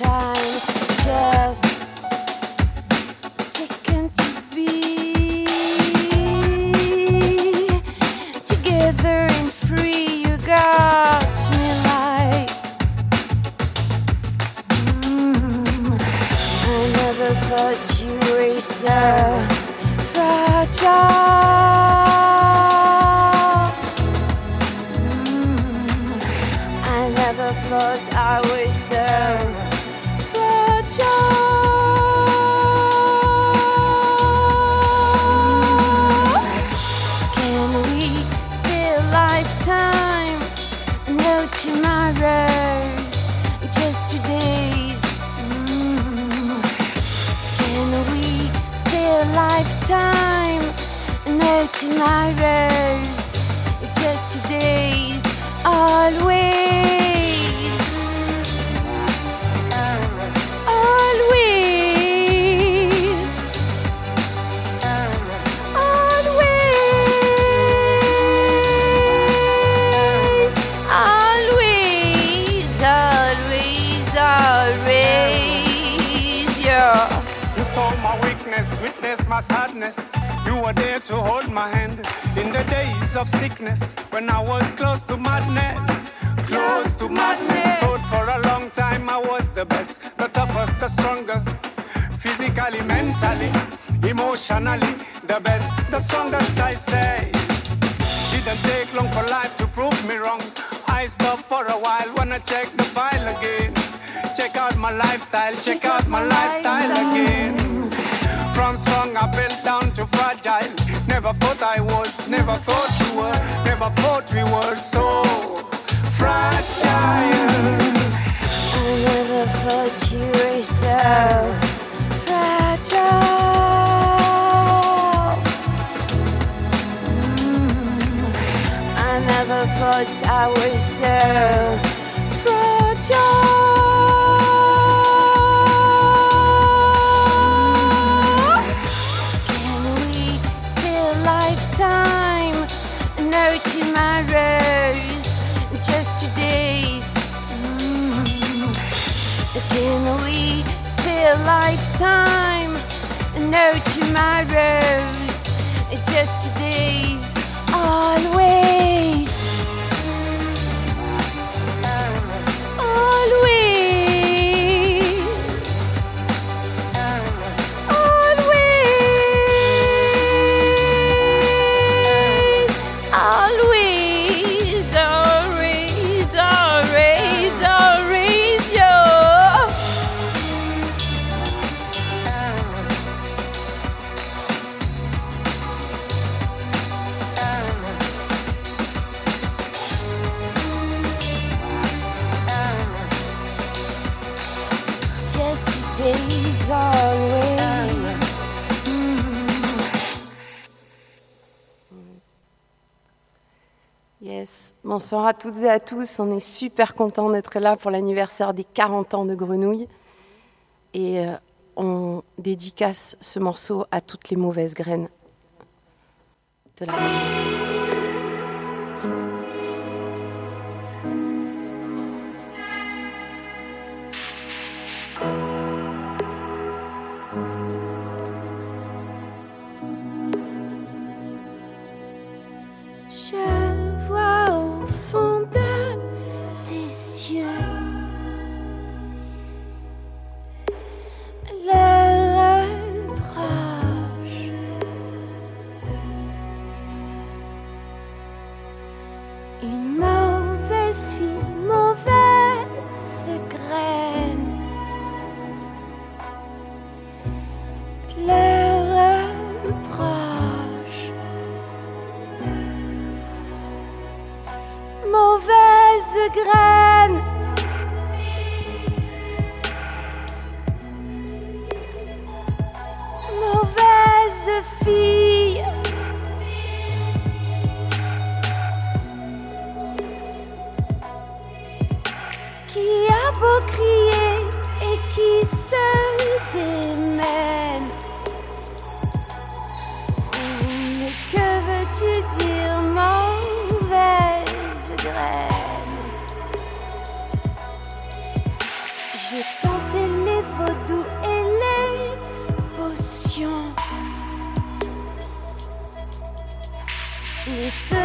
time, No tomorrows, just today's. Can we? No just today's. Always. Weakness, my sadness. You were there to hold my hand in the days of sickness when I was close to madness. Close to madness. Thought for a long time I was the best, the toughest, the strongest. Physically, mentally, emotionally, the best, the strongest, I say. Didn't take long for life to prove me wrong. I stopped for a while when I check the file again. Check out my lifestyle, check out my lifestyle again. From strong I fell down to fragile. Never thought I was, never thought you were, never thought we were so fragile. I never thought you were so fragile. Mm, I never thought I was so fragile. Tomorrows, bonsoir à toutes et à tous. On est super content d'être là pour l'anniversaire des 40 ans de Grenouille. Et euh, on dédicace ce morceau à toutes les mauvaises graines de la graines. です。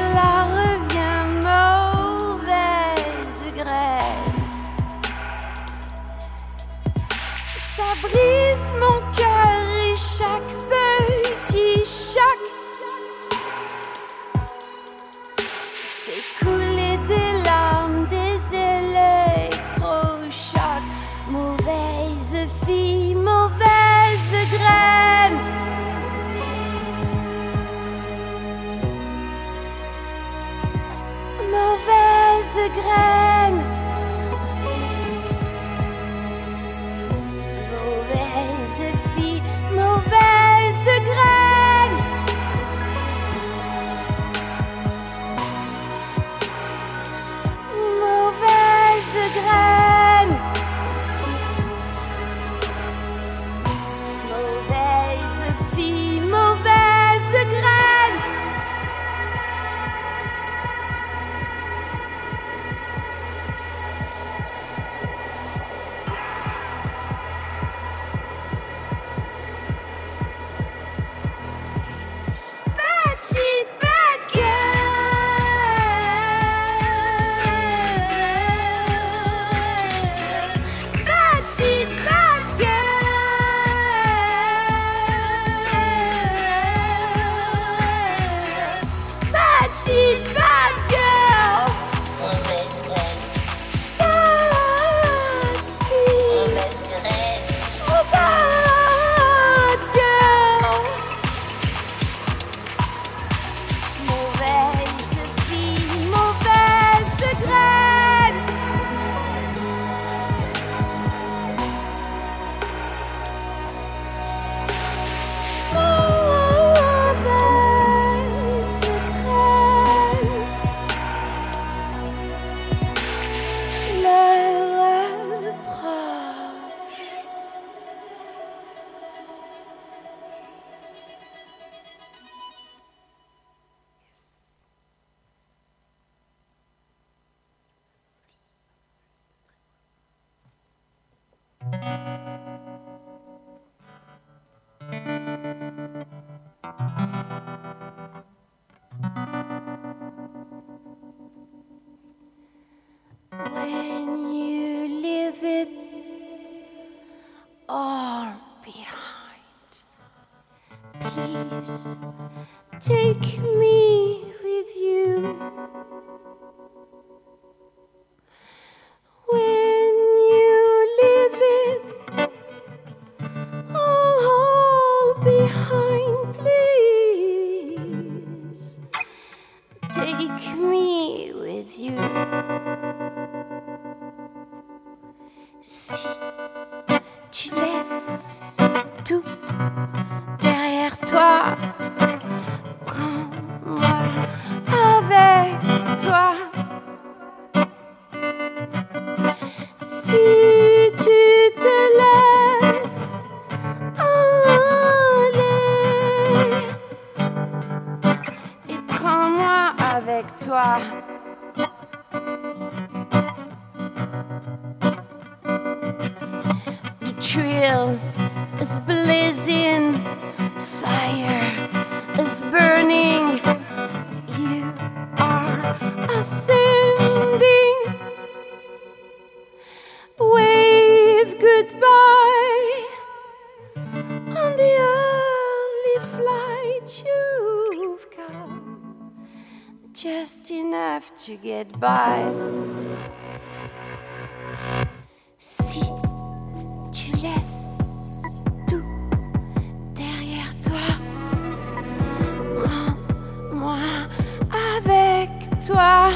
avec toi. The trail is blazing, fire is burning. You are a sin. just enough to get by. Si tu laisses tout derrière toi, prends-moi avec toi.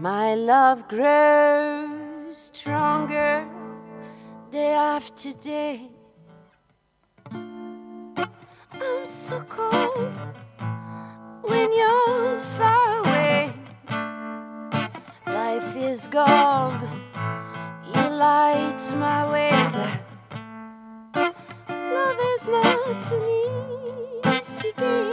My love grows stronger day after day. I'm so cold when you're far away. Life is gold, you light my way. Love is not an easy game,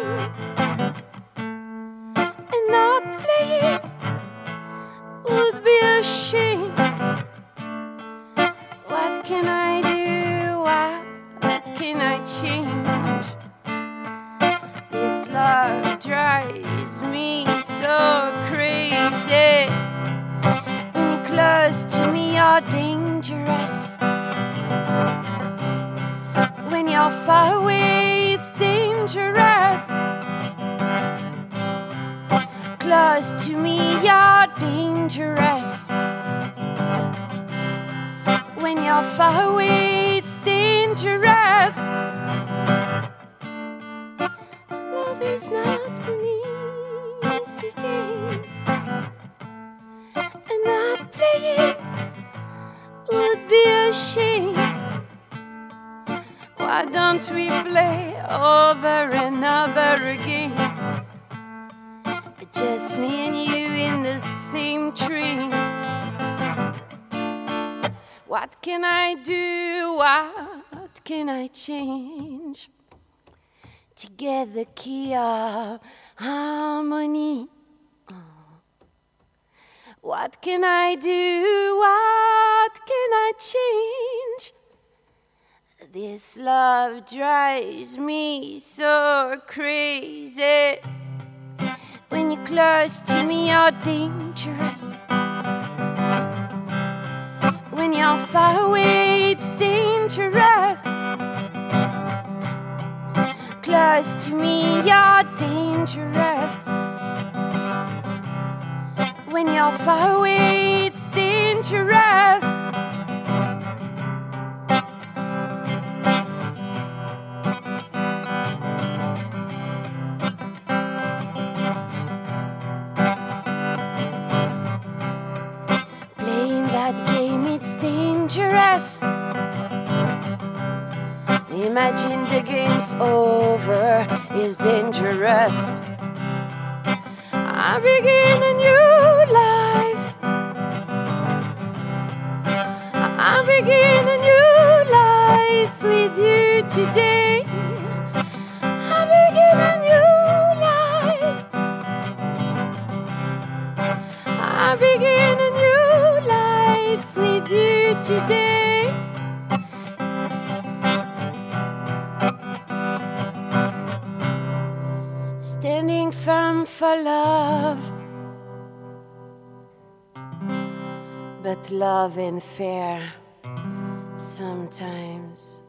can I change? Together, key of harmony. What can I do? What can I change? This love drives me so crazy. When you're close to me, you're dangerous. When you're far away, it's dangerous. Close to me, you're dangerous. When you're far away, it's dangerous. Playing that game, it's dangerous. Imagine the game's over is dangerous. I begin a new life. I begin a new life with you today. I begin a new life. I begin a new life with you today. But love and fear sometimes.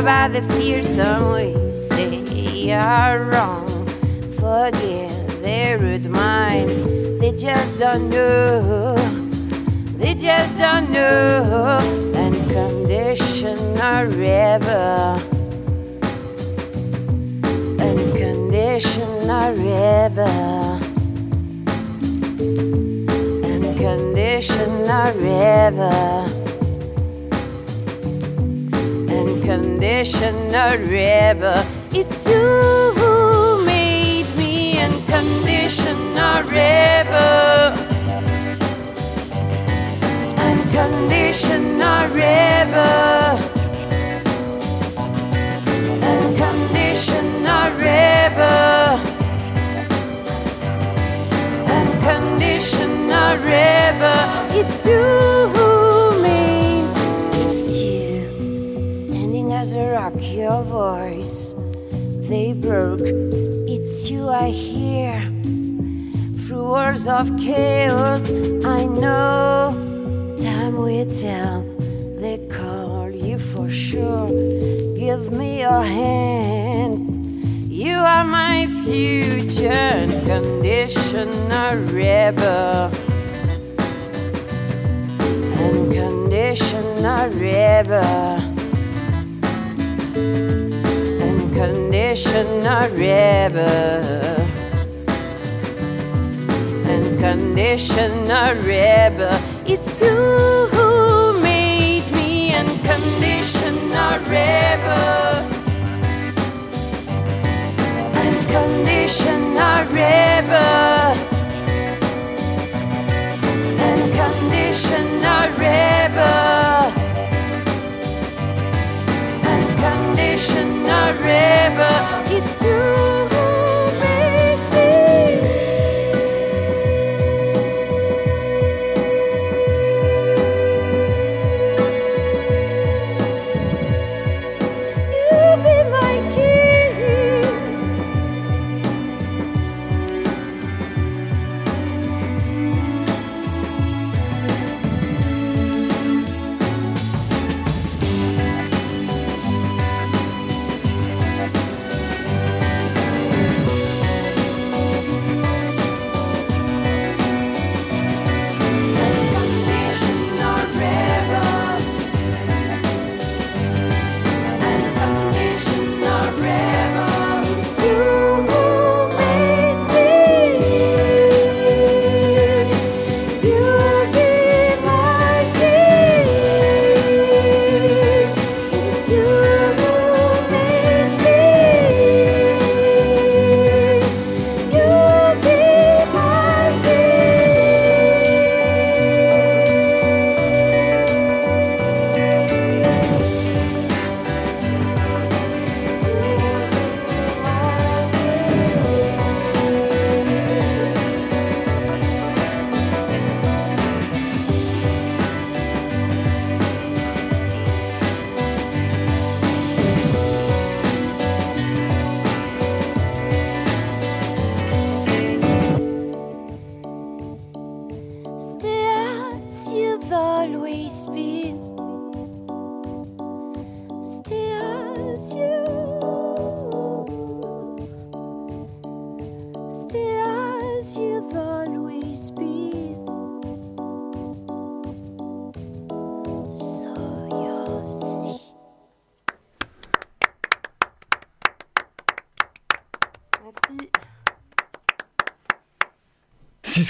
You to the fears. Some will say you're wrong. Forgive their rude minds. They just don't know. They just don't know. Unconditional rebel. Unconditional rebel. Unconditional rebel. Unconditional rebel. It's you who made me unconditional rebel. Unconditional rebel. It's you I hear through words of chaos. I know time will tell. They call you for sure. Give me your hand. You are my future unconditional rebel. Unconditional rebel. Unconditional rebel. Unconditional rebel. It's you who made me and unconditional rebel. Unconditional rebel. Unconditional rebel. Unconditional rebel. It's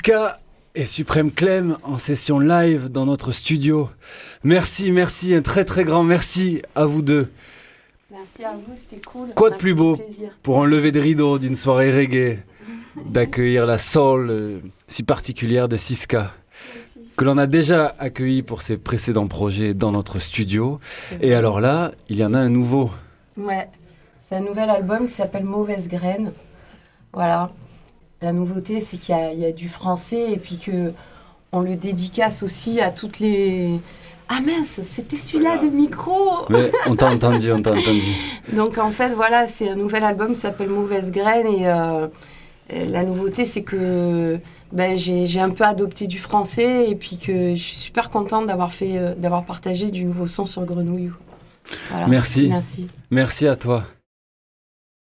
Siska et Suprême Clem en session live dans notre studio. Merci, merci, un très très grand merci à vous deux Merci à vous, c'était cool. Quoi de plus beau plaisir. pour un lever de rideau d'une soirée reggae, d'accueillir la soul euh, si particulière de Siska, que l'on a déjà accueilli pour ses précédents projets dans notre studio. Et alors là, il y en a un nouveau. Ouais, c'est un nouvel album qui s'appelle Mauvaise Graine. Voilà. La nouveauté, c'est qu'il y, a- il y a du français et puis que on le dédicace aussi à toutes les. Ah mince, c'était celui-là de micro Mais on t'a entendu, on t'a entendu. Donc en fait, voilà, c'est un nouvel album qui s'appelle Mauvaise Graine et, euh, la nouveauté, c'est que ben, j'ai j'ai un peu adopté du français et puis que je suis super contente d'avoir fait, euh, d'avoir partagé du nouveau son sur Grenouille. Voilà. Merci. Merci. Merci à toi.